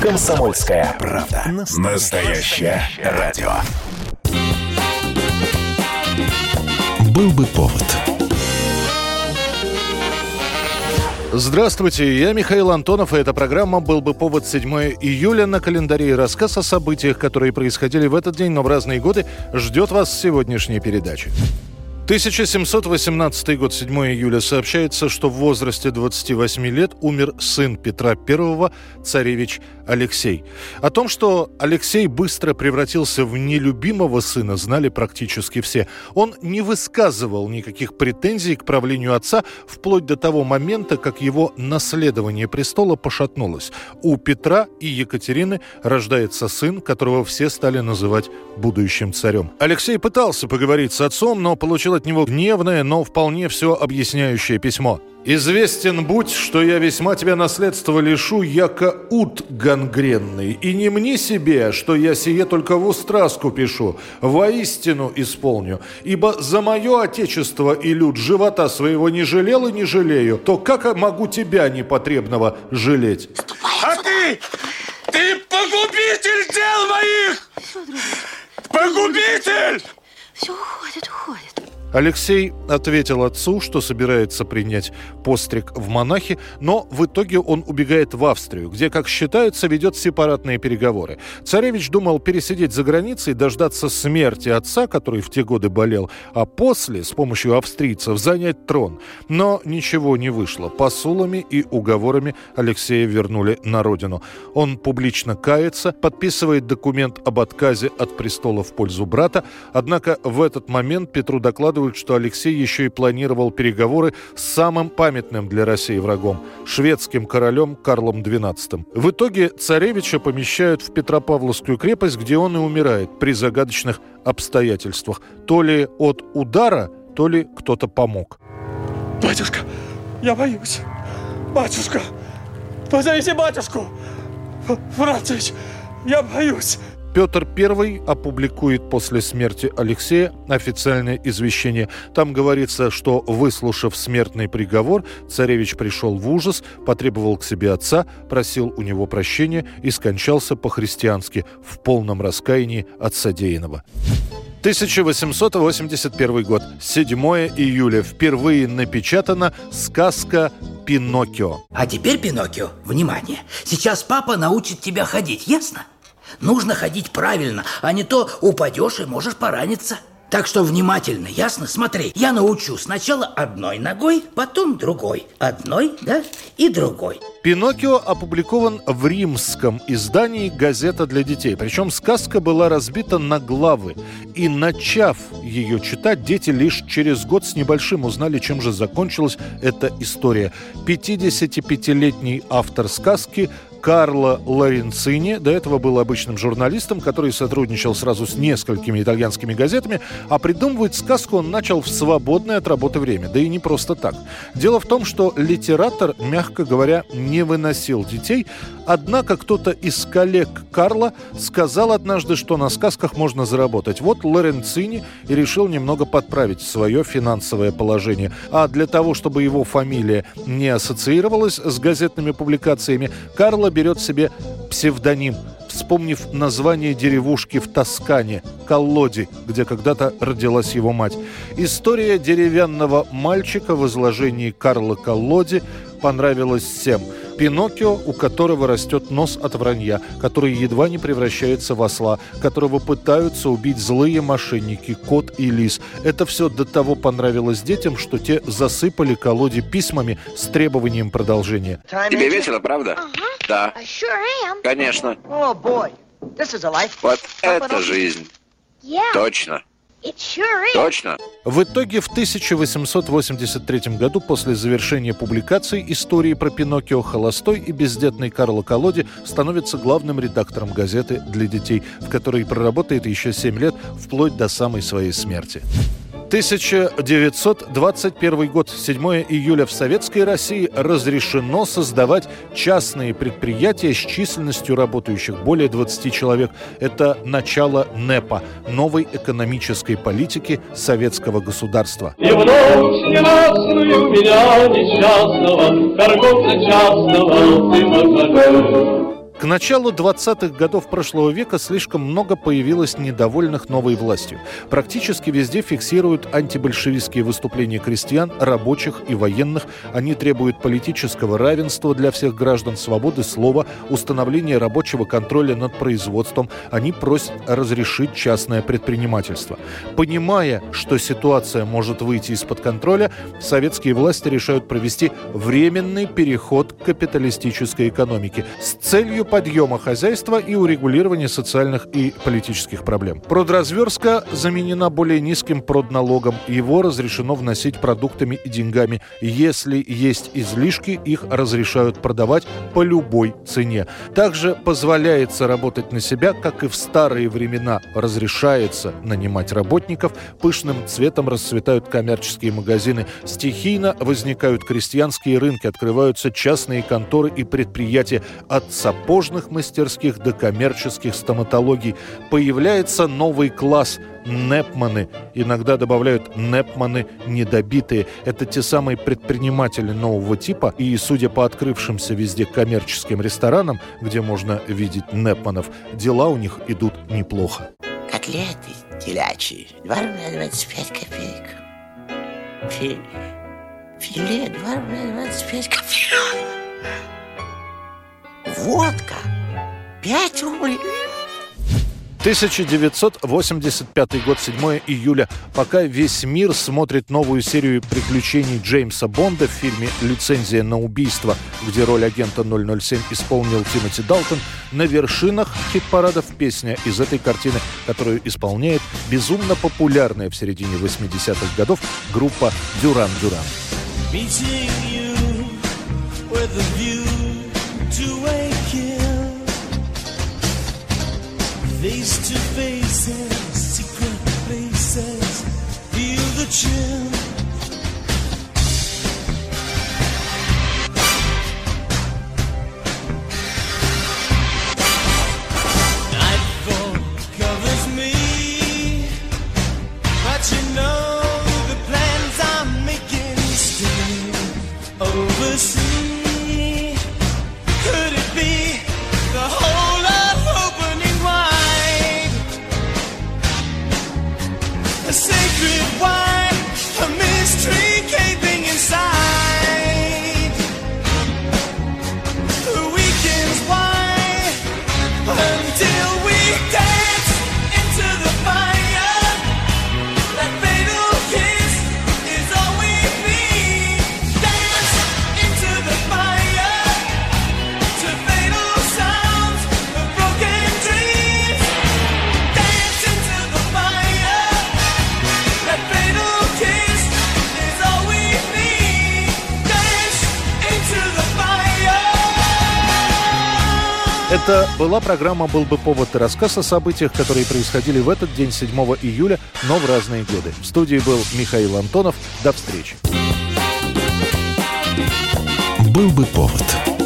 Комсомольская правда. Настоящее радио. Был бы повод. Здравствуйте, я Михаил Антонов, и эта программа «Был бы повод» 7 июля на календаре. Рассказ о событиях, которые происходили в этот день, но в разные годы, ждет вас в сегодняшней передаче. 1718 год, 7 июля, сообщается, что в возрасте 28 лет умер сын Петра I, царевич Алексей. О том, что Алексей быстро превратился в нелюбимого сына, знали практически все. Он не высказывал никаких претензий к правлению отца вплоть до того момента, как его наследование престола пошатнулось. У Петра и Екатерины рождается сын, которого все стали называть будущим царем. Алексей пытался поговорить с отцом, но получил от него гневное, но вполне все объясняющее письмо. «Известен будь, что я весьма тебя наследства лишу, яко ут гангренный, и не мне себе, что я сие только в устраску пишу, воистину исполню, ибо за мое отечество и люд живота своего не жалел и не жалею, то как могу тебя непотребного жалеть?» А ты, ты погубитель дел моих! Погубитель! Все уходит, уходит. Алексей ответил отцу, что собирается принять постриг в монахи, но в итоге он убегает в Австрию, где, как считается, ведет сепаратные переговоры. Царевич думал пересидеть за границей, дождаться смерти отца, который в те годы болел, а после, с помощью австрийцев, занять трон. Но ничего не вышло. Посулами и уговорами Алексея вернули на родину. Он публично кается, подписывает документ об отказе от престола в пользу брата, однако в этот момент Петру докладывают, докладывают, что Алексей еще и планировал переговоры с самым памятным для России врагом – шведским королем Карлом XII. В итоге царевича помещают в Петропавловскую крепость, где он и умирает при загадочных обстоятельствах. То ли от удара, то ли кто-то помог. Батюшка, я боюсь. Батюшка, позовите батюшку. Францич, я боюсь. Петр I опубликует после смерти Алексея официальное извещение. Там говорится, что, выслушав смертный приговор, царевич пришел в ужас, потребовал к себе отца, просил у него прощения и скончался по-христиански в полном раскаянии от содеянного. 1881 год, 7 июля. Впервые напечатана сказка «Пиноккио». А теперь, Пиноккио, внимание. Сейчас папа научит тебя ходить, ясно? Нужно ходить правильно, а не то упадешь и можешь пораниться. Так что внимательно, ясно? Смотри, я научу сначала одной ногой, потом другой. Одной, да, и другой. Пиноккио опубликован в римском издании «Газета для детей». Причем сказка была разбита на главы. И начав ее читать, дети лишь через год с небольшим узнали, чем же закончилась эта история. 55-летний автор сказки Карло Лоренцини. До этого был обычным журналистом, который сотрудничал сразу с несколькими итальянскими газетами, а придумывать сказку он начал в свободное от работы время. Да и не просто так. Дело в том, что литератор, мягко говоря, не выносил детей, однако кто-то из коллег Карла сказал однажды, что на сказках можно заработать. Вот Лоренцини и решил немного подправить свое финансовое положение. А для того, чтобы его фамилия не ассоциировалась с газетными публикациями, Карло Мило берет себе псевдоним, вспомнив название деревушки в Тоскане – Коллоди, где когда-то родилась его мать. История деревянного мальчика в изложении Карла Коллоди понравилась всем – Пиноккио, у которого растет нос от вранья, который едва не превращается в осла, которого пытаются убить злые мошенники, кот и лис. Это все до того понравилось детям, что те засыпали колоде письмами с требованием продолжения. Тебе весело, правда? Да. Конечно. Oh, вот это жизнь. Точно. Точно. В итоге в 1883 году после завершения публикации истории про Пиноккио холостой и бездетный Карло Колоди становится главным редактором газеты для детей, в которой проработает еще 7 лет вплоть до самой своей смерти. 1921 год, 7 июля в Советской России разрешено создавать частные предприятия с численностью работающих более 20 человек. Это начало НЭПа, новой экономической политики советского государства. И в ночь ненастную меня несчастного, торговца частного, ты К началу 20-х годов прошлого века слишком много появилось недовольных новой властью. Практически везде фиксируют антибольшевистские выступления крестьян, рабочих и военных. Они требуют политического равенства для всех граждан, свободы слова, установления рабочего контроля над производством. Они просят разрешить частное предпринимательство. Понимая, что ситуация может выйти из-под контроля, советские власти решают провести временный переход к капиталистической экономике с целью подъема хозяйства и урегулирования социальных и политических проблем. Продразверстка заменена более низким продналогом. Его разрешено вносить продуктами и деньгами. Если есть излишки, их разрешают продавать по любой цене. Также позволяется работать на себя, как и в старые времена разрешается нанимать работников. Пышным цветом расцветают коммерческие магазины. Стихийно возникают крестьянские рынки, открываются частные конторы и предприятия от сапог сапожных мастерских до коммерческих стоматологий. Появляется новый класс – Непманы. Иногда добавляют Непманы недобитые. Это те самые предприниматели нового типа. И, судя по открывшимся везде коммерческим ресторанам, где можно видеть Непманов, дела у них идут неплохо. Котлеты телячьи. 2 рубля 25 копеек. Фи... Филе 2 рубля 25 копеек. Водка. Пять рублей. 1985 год, 7 июля. Пока весь мир смотрит новую серию приключений Джеймса Бонда в фильме «Лицензия на убийство», где роль агента 007 исполнил Тимоти Далтон, на вершинах хит-парадов песня из этой картины, которую исполняет безумно популярная в середине 80-х годов группа «Дюран you. Oh. Это была программа «Был бы повод» и рассказ о событиях, которые происходили в этот день, 7 июля, но в разные годы. В студии был Михаил Антонов. До встречи. «Был бы повод»